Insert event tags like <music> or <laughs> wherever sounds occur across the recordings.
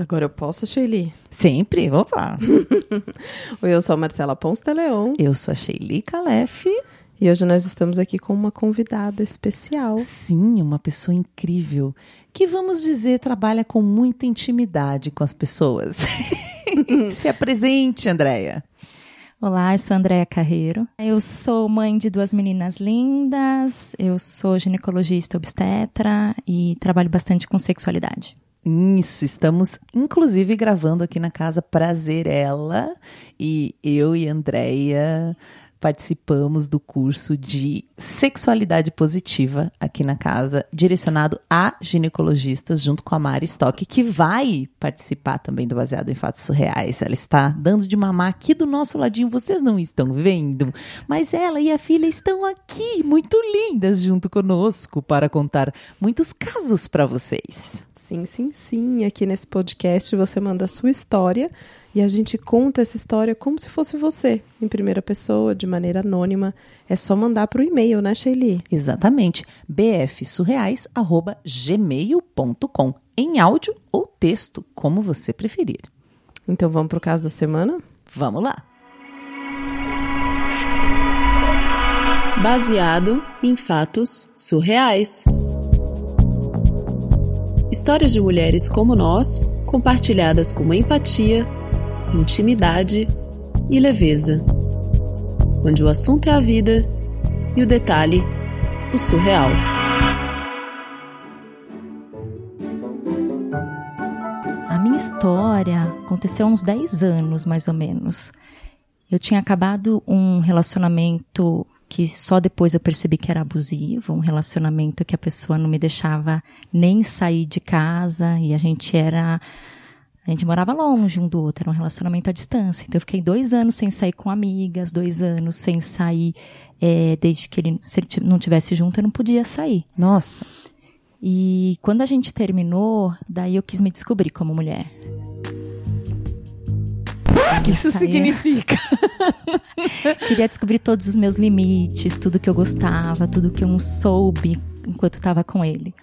Agora eu posso, Sheili? Sempre, opa! Oi, <laughs> eu sou a Marcela Ponce de Leon. Eu sou a Sheili Calef. E hoje nós estamos aqui com uma convidada especial. Sim, uma pessoa incrível, que vamos dizer trabalha com muita intimidade com as pessoas. <laughs> Se apresente, Andréia. Olá, eu sou Andréa Carreiro. Eu sou mãe de duas meninas lindas, eu sou ginecologista obstetra e trabalho bastante com sexualidade. Isso, estamos inclusive gravando aqui na casa Prazerela e eu e Andréia participamos do curso de sexualidade positiva aqui na casa, direcionado a ginecologistas, junto com a Mari Stock, que vai participar também do Baseado em Fatos Surreais. Ela está dando de mamar aqui do nosso ladinho, vocês não estão vendo, mas ela e a filha estão aqui, muito lindas, junto conosco, para contar muitos casos para vocês. Sim, sim, sim. Aqui nesse podcast você manda a sua história e a gente conta essa história como se fosse você, em primeira pessoa, de maneira anônima. É só mandar para o e-mail, né, Sheili? Exatamente. bfsurreais.gmail.com em áudio ou texto, como você preferir. Então vamos para o caso da semana? Vamos lá! Baseado em fatos surreais. Histórias de mulheres como nós, compartilhadas com empatia, intimidade e leveza. Onde o assunto é a vida e o detalhe, o surreal. A minha história aconteceu há uns 10 anos, mais ou menos. Eu tinha acabado um relacionamento que só depois eu percebi que era abusivo, um relacionamento que a pessoa não me deixava nem sair de casa e a gente era a gente morava longe um do outro, era um relacionamento à distância. Então eu fiquei dois anos sem sair com amigas, dois anos sem sair, é, desde que ele, se ele não tivesse junto, eu não podia sair. Nossa. E quando a gente terminou, daí eu quis me descobrir como mulher. O que isso significa? <laughs> Queria descobrir todos os meus limites, tudo que eu gostava, tudo que eu não soube enquanto estava com ele.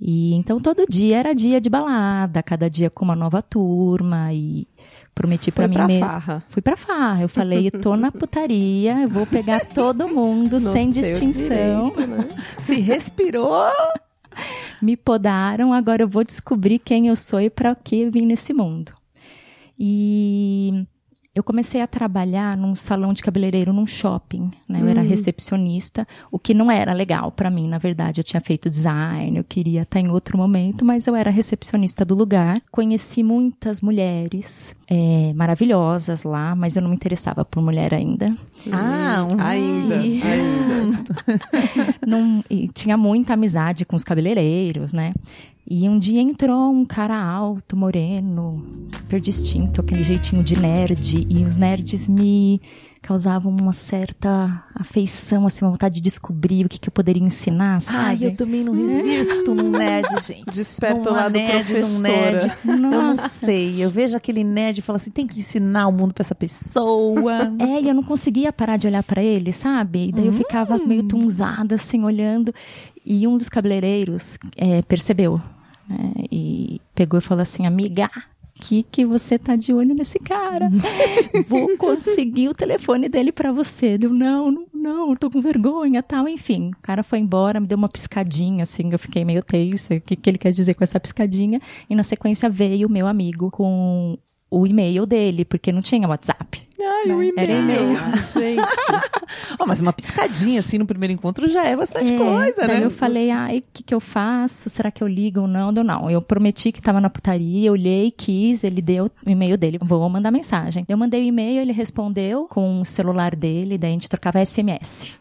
E então todo dia era dia de balada, cada dia com uma nova turma e prometi para mim mesma. Farra. Fui pra farra. Eu falei, eu tô na putaria, eu vou pegar todo mundo sem distinção. direito, né? Se respirou. <laughs> Me podaram, agora eu vou descobrir quem eu sou e para que eu vim nesse mundo. E eu comecei a trabalhar num salão de cabeleireiro num shopping, né? Eu era recepcionista, o que não era legal para mim, na verdade. Eu tinha feito design, eu queria estar em outro momento, mas eu era recepcionista do lugar. Conheci muitas mulheres é, maravilhosas lá, mas eu não me interessava por mulher ainda. Ah, um... Ainda, E- ainda. <laughs> Não- e tinha muita amizade com os cabeleireiros, né? E um dia entrou um cara alto, moreno, super distinto, aquele jeitinho de nerd. E os nerds me causavam uma certa afeição, assim, uma vontade de descobrir o que, que eu poderia ensinar, sabe? Ai, eu também não resisto num nerd, gente. Desperta o Numa lado nerd, professora. nerd. Eu não sei. Eu vejo aquele nerd e falo assim: tem que ensinar o mundo pra essa pessoa. É, e eu não conseguia parar de olhar pra ele, sabe? E daí eu ficava meio tunzada, assim, olhando. E um dos cabeleireiros é, percebeu, né? E pegou e falou assim, amiga, que que você tá de olho nesse cara? <laughs> Vou conseguir o telefone dele pra você. Deu, não, não, não, tô com vergonha, tal. Enfim, o cara foi embora, me deu uma piscadinha, assim, eu fiquei meio tensa. O que, que ele quer dizer com essa piscadinha? E na sequência veio o meu amigo com o e-mail dele, porque não tinha WhatsApp. Ai, o Era e-mail. e-mail. <laughs> Gente. <laughs> Ó, mas uma piscadinha assim no primeiro encontro já é bastante É, coisa, daí né? eu falei, ai, o que, que eu faço? Será que eu ligo ou não? Deu não. Eu prometi que tava na putaria, eu olhei, quis, ele deu o e-mail dele, vou mandar mensagem. Eu mandei o e-mail, ele respondeu com o celular dele, daí a gente trocava SMS.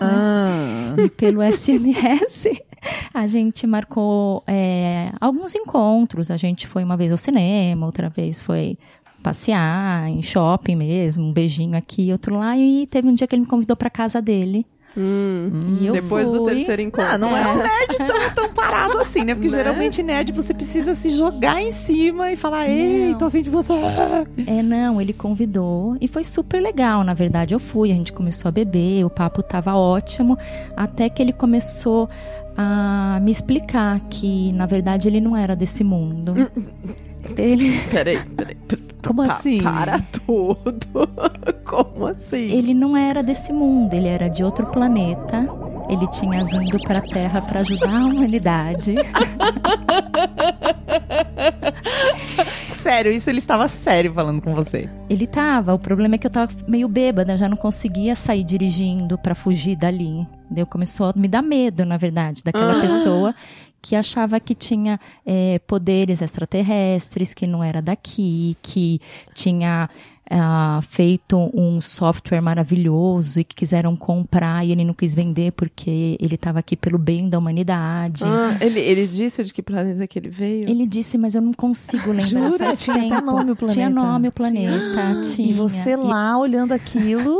Ah. E pelo SMS, <laughs> a gente marcou é, alguns encontros. A gente foi uma vez ao cinema, outra vez foi passear em shopping mesmo, um beijinho aqui, outro lá. E teve um dia que ele me convidou para casa dele Hum, E eu depois do fui. terceiro encontro. Ah, não é É. um nerd tão, <laughs> tão parado assim, né? Porque Né? geralmente nerd você precisa se jogar em cima e falar, ei, Não. tô afim de você. <laughs> É, não, ele convidou e foi super legal, na verdade. Eu fui, a gente começou a beber, o papo tava ótimo, até que ele começou a me explicar que, na verdade, ele não era desse mundo. Ele, Peraí, peraí. Como Pa- assim? Para tudo. <laughs> Como assim? ele não era desse mundo, ele era de outro planeta. Ele tinha vindo pra Terra pra ajudar a humanidade. <laughs> Sério, isso ele estava sério falando com você. Ele tava, o problema é que eu tava meio bêbada, já não conseguia sair dirigindo pra fugir dali. Daí começou a me dar medo, na verdade, daquela Ah. pessoa que achava que tinha eh, poderes extraterrestres, que não era daqui, que tinha ah, feito um software maravilhoso e que quiseram comprar e ele não quis vender porque ele estava aqui pelo bem da humanidade. Ah, ele, ele disse de que planeta que ele veio? Ele disse, mas eu não consigo lembrar. Jura? Faz Tinha tempo. nome o planeta? Tinha nome o planeta. Tinha. E você lá olhando aquilo.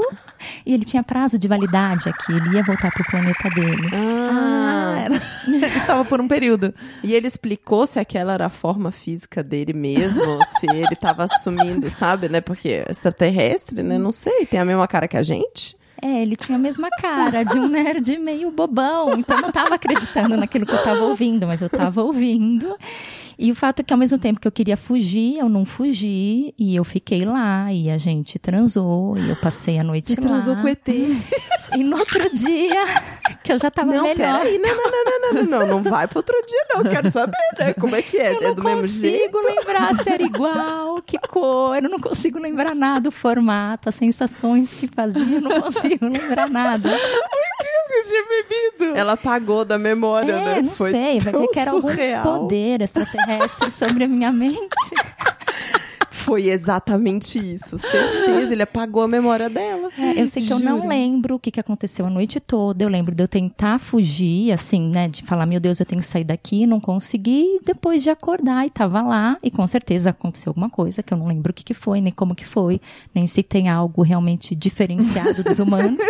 E ele tinha prazo de validade aqui, ele ia voltar pro planeta dele. Ah, era... ele <laughs> tava por um período. E ele explicou se aquela era a forma física dele mesmo, <laughs> se ele tava assumindo, sabe, né? Porque extraterrestre, né? Não sei, tem a mesma cara que a gente. É, ele tinha a mesma cara de um nerd meio bobão, então eu não tava acreditando naquilo que eu tava ouvindo, mas eu tava ouvindo. E o fato é que ao mesmo tempo que eu queria fugir, eu não fugi, e eu fiquei lá, e a gente transou, e eu passei a noite Você lá. transou com ET. E no outro dia, que eu já tava Não, melhor. peraí, não, não, não, não, não, não, não vai pro outro dia, não. Quero saber, né? Como é que é? Eu é não do mesmo jeito? consigo lembrar se era igual, que cor, eu não consigo lembrar nada, o formato, as sensações que fazia, eu não consigo lembrar nada. Eu tinha bebido. Ela apagou da memória, É, né? não Foi sei, vai ver que era surreal. algum poder extraterrestre sobre a minha mente. <laughs> Foi exatamente isso, certeza. Ele apagou a memória dela. É, eu sei que eu não Juro. lembro o que, que aconteceu a noite toda. Eu lembro de eu tentar fugir, assim, né? De falar, meu Deus, eu tenho que sair daqui, não consegui. Depois de acordar e tava lá. E com certeza aconteceu alguma coisa que eu não lembro o que, que foi, nem como que foi, nem se tem algo realmente diferenciado dos humanos. <laughs>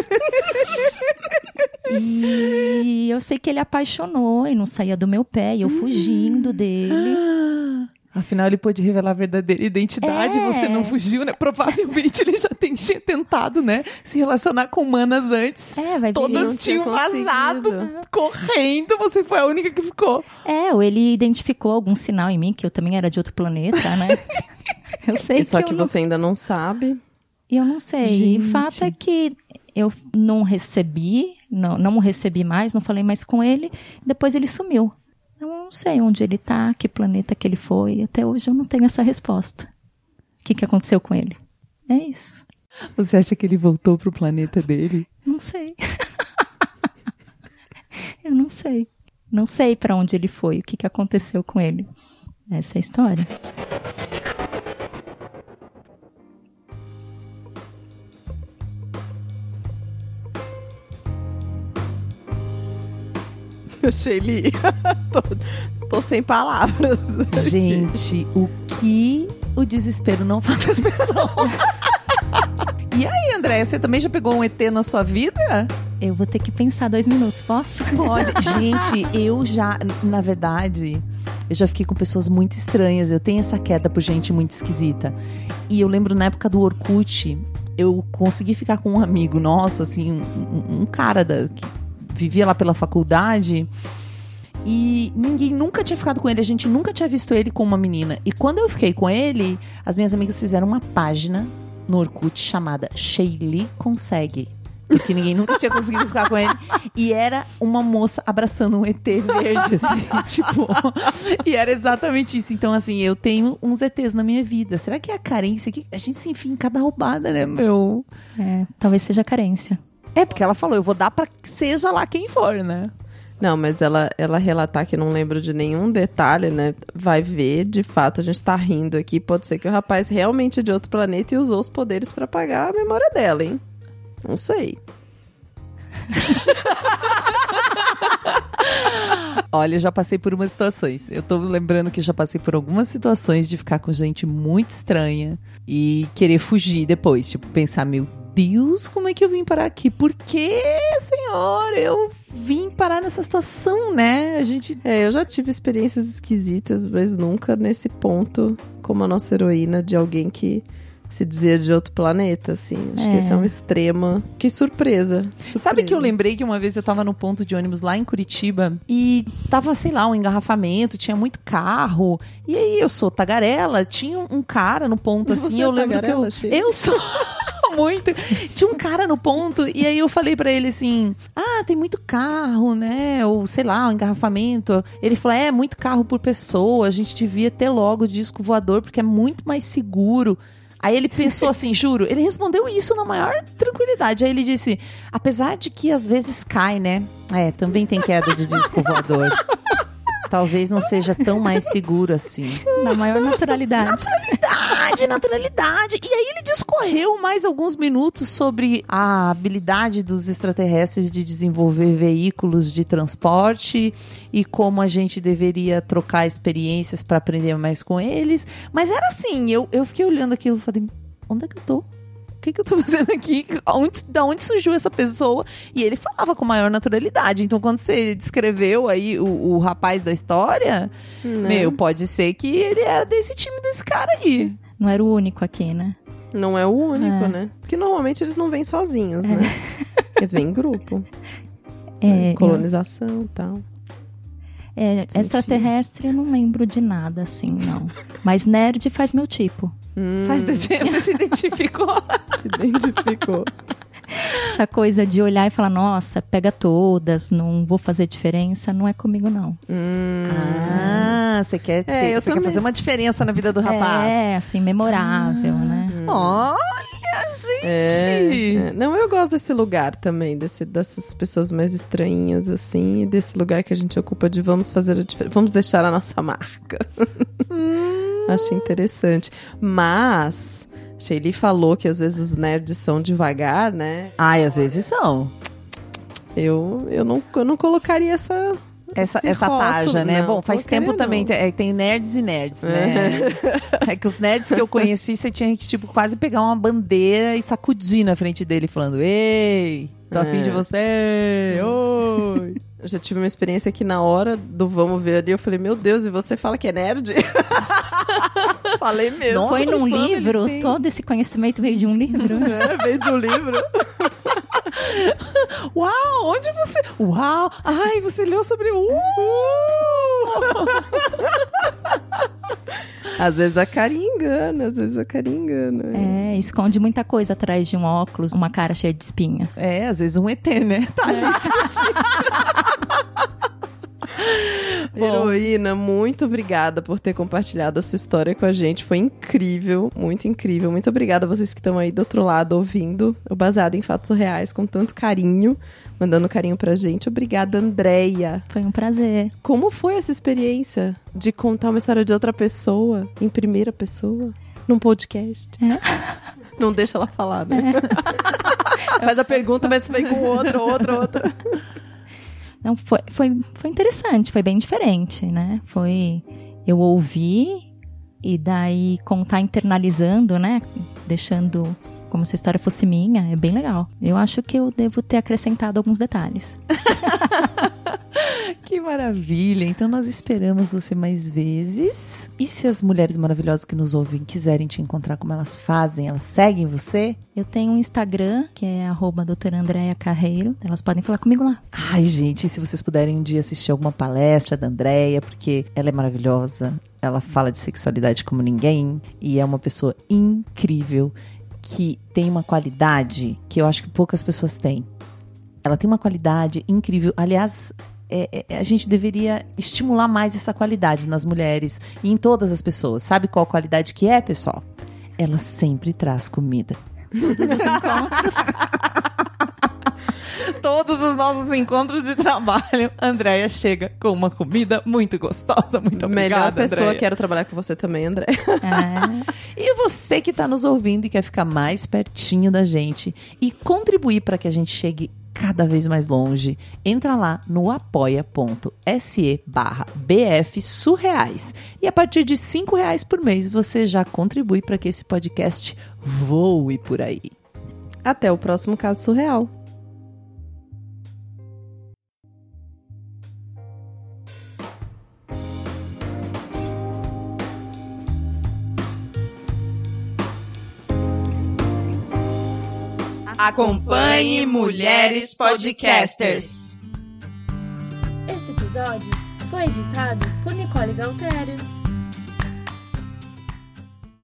E eu sei que ele apaixonou e não saía do meu pé, e eu fugindo dele. Afinal, ele pôde revelar a verdadeira identidade, É. você não fugiu, né? Provavelmente ele já tem- tinha tentado, né? Se relacionar com humanas antes. É, vai. Todas tinham vazado, conseguido. correndo, você foi a única que ficou. É, ou ele identificou algum sinal em mim, que eu também era de outro planeta, né? <laughs> Eu sei E só que, que eu não você ainda não sabe. E eu não sei. Gente. E o fato é que eu não recebi, não, não o recebi mais, não falei mais com ele. Depois ele sumiu. Eu não sei onde ele tá, que planeta que ele foi. Até hoje eu não tenho essa resposta. O que, que aconteceu com ele? É isso. Você acha que ele voltou pro planeta dele? Não sei. <laughs> eu não sei. Não sei para onde ele foi, o que, que aconteceu com ele. Essa é a história. <laughs> Shelly, <laughs> tô, tô sem palavras. Gente, o que o desespero não faz as pessoas? <laughs> e aí, Andréia, você também já pegou um ET na sua vida? Eu vou ter que pensar dois minutos, posso? Pode. Gente, eu já, na verdade, eu já fiquei com pessoas muito estranhas. Eu tenho essa queda por gente muito esquisita. E eu lembro na época do Orkut, eu consegui ficar com um amigo nosso, assim, um, um- um cara da, que vivia lá pela faculdade. E ninguém nunca tinha ficado com ele, a gente nunca tinha visto ele com uma menina. E quando eu fiquei com ele, as minhas amigas fizeram uma página no Orkut chamada Sheili Consegue. Porque ninguém nunca tinha conseguido ficar com ele. E era uma moça abraçando um ET verde, assim, <laughs> tipo. E era exatamente isso. Então, assim, eu tenho uns ETs na minha vida. Será que é a carência? Que a gente se enfia em cada roubada, né, meu? É, talvez seja carência. É, porque ela falou, eu vou dar pra que seja lá quem for, né? Não, mas ela, ela relatar que não lembra de nenhum detalhe, né? Vai ver, de fato, a gente tá rindo aqui. Pode ser que o rapaz realmente é de outro planeta e usou os poderes pra apagar a memória dela, hein? Não sei. <laughs> Olha, eu já passei por umas situações. Eu tô lembrando que eu já passei por algumas situações de ficar com gente muito estranha e querer fugir depois. Tipo, pensar, meu Deus, como é que eu vim parar aqui? Por que, senhor, eu vim parar nessa situação, né? A gente. É, eu já tive experiências esquisitas, mas nunca nesse ponto como a nossa heroína de alguém que se dizia de outro planeta, assim. Acho que É. esse é um extrema. Que surpresa. Sabe surpresa. que eu lembrei que uma vez eu tava no ponto de ônibus lá em Curitiba e tava, sei lá, um engarrafamento, tinha muito carro. E aí eu sou tagarela, tinha um cara no ponto Você assim, é eu lembro tagarela, que eu, eu sou muito. Tinha um cara no ponto e aí eu falei pra ele assim: "Ah, tem muito carro, né? Ou sei lá, um engarrafamento". Ele falou: "É, muito carro por pessoa, a gente devia ter logo disco voador porque é muito mais seguro". Aí ele pensou assim, <laughs> juro, ele respondeu isso na maior tranquilidade. Aí ele disse: apesar de que às vezes cai, né? É, também tem queda de disco voador. <laughs> Talvez não seja tão mais seguro assim. Na maior naturalidade. Naturalidade, naturalidade. E aí ele discorreu mais alguns minutos sobre a habilidade dos extraterrestres de desenvolver veículos de transporte e como a gente deveria trocar experiências para aprender mais com eles. Mas era assim, eu, eu fiquei olhando aquilo e falei, onde é que eu tô? O que, que eu tô <laughs> fazendo aqui? Onde, da onde surgiu essa pessoa? E ele falava com maior naturalidade. Então, quando você descreveu aí o, o rapaz da história, Né? meu, pode ser que ele era desse time desse cara aí. Não era o único aqui, né? Não é o único, É. né? Porque normalmente eles não vêm sozinhos, né? Eles vêm em grupo. É, eu- Colonização e tal. é, extraterrestre eu não lembro de nada, assim, não. Mas nerd faz meu tipo. Hum, Faz de- <laughs> você se identificou. <laughs> se identificou. Essa coisa de olhar e falar, nossa, pega todas, não vou fazer diferença, não é comigo, não. Hum. Ah, você quer, É, eu você quer fazer uma diferença na vida do rapaz. É, assim, memorável, né? Olha, É, gente! é. Não, eu gosto desse lugar também, desse, dessas pessoas mais estranhas, assim, desse lugar que a gente ocupa de vamos fazer a diferença, vamos deixar a nossa marca. Achei interessante. Mas, Shelly falou que às vezes os nerds são devagar, né? Ai, às vezes são. Eu, eu, não, eu não colocaria essa. Essa, esse essa rótulo, tarja, né? não, Bom, faz tempo também, tem, é, tem nerds e nerds, né? É que os nerds que eu conheci, você tinha que, tipo, quase pegar uma bandeira e sacudir na frente dele, falando, ei, tô afim É. de você, oi. Eu já tive uma experiência que na hora do vamos ver ali, eu falei, meu Deus, e você fala que é nerd? <laughs> Falei mesmo. Nossa, Foi num livro? Todo esse conhecimento veio de um livro? É, veio de um livro. <laughs> Uau, onde você... Uau, ai, você leu sobre... Uh! Às vezes a carinha engana, às vezes a carinha engana. É, esconde muita coisa atrás de um óculos, uma cara cheia de espinhas. É, às vezes um ET, né? Tá ali. <laughs> Bom. Heroína, muito obrigada por ter compartilhado a sua história com a gente. Foi incrível, muito incrível. Muito obrigada a vocês que estão aí do outro lado ouvindo o Baseado em Fatos Reais com tanto carinho, mandando carinho pra gente. Obrigada, Andréia. Foi um prazer. Como foi essa experiência de contar uma história de outra pessoa em primeira pessoa? Num podcast. <laughs> Não deixa ela falar, né? <laughs> Faz a pergunta, mas vem com outra, outra, outra. Não, foi, foi, foi interessante, foi bem diferente, né? Foi. Eu ouvi e daí contar internalizando, né? Deixando como se a história fosse minha, é bem legal. Eu acho que eu devo ter acrescentado alguns detalhes. <laughs> Que maravilha! Então nós esperamos você mais vezes. E se as mulheres maravilhosas que nos ouvem quiserem te encontrar, como elas fazem? Elas seguem você? Eu tenho um Instagram, que é arroba doutora Andréia Carreiro. Elas podem falar comigo lá. Ai, gente, se vocês puderem um dia assistir alguma palestra da Andrea, porque ela é maravilhosa, ela fala de sexualidade como ninguém e é uma pessoa incrível que tem uma qualidade que eu acho que poucas pessoas têm. Ela tem uma qualidade incrível. Aliás, é- é- a gente deveria estimular mais essa qualidade nas mulheres e em todas as pessoas. Sabe qual qualidade que é, pessoal? Ela sempre traz comida. Todos os <laughs> encontros. Nossos encontros de trabalho, Andréia chega com uma comida muito gostosa. Muito Melhor obrigada, pessoa, Andréia. quero trabalhar com você também, André. É, E você que está nos ouvindo e quer ficar mais pertinho da gente e contribuir para que a gente chegue cada vez mais longe, entra lá no apoia.se barra BF Surreais. E a partir de cinco reais por mês você já contribui para que esse podcast voe por aí. Até o próximo caso surreal. Acompanhe Mulheres Podcasters. Esse episódio foi editado por Nicole Galtério.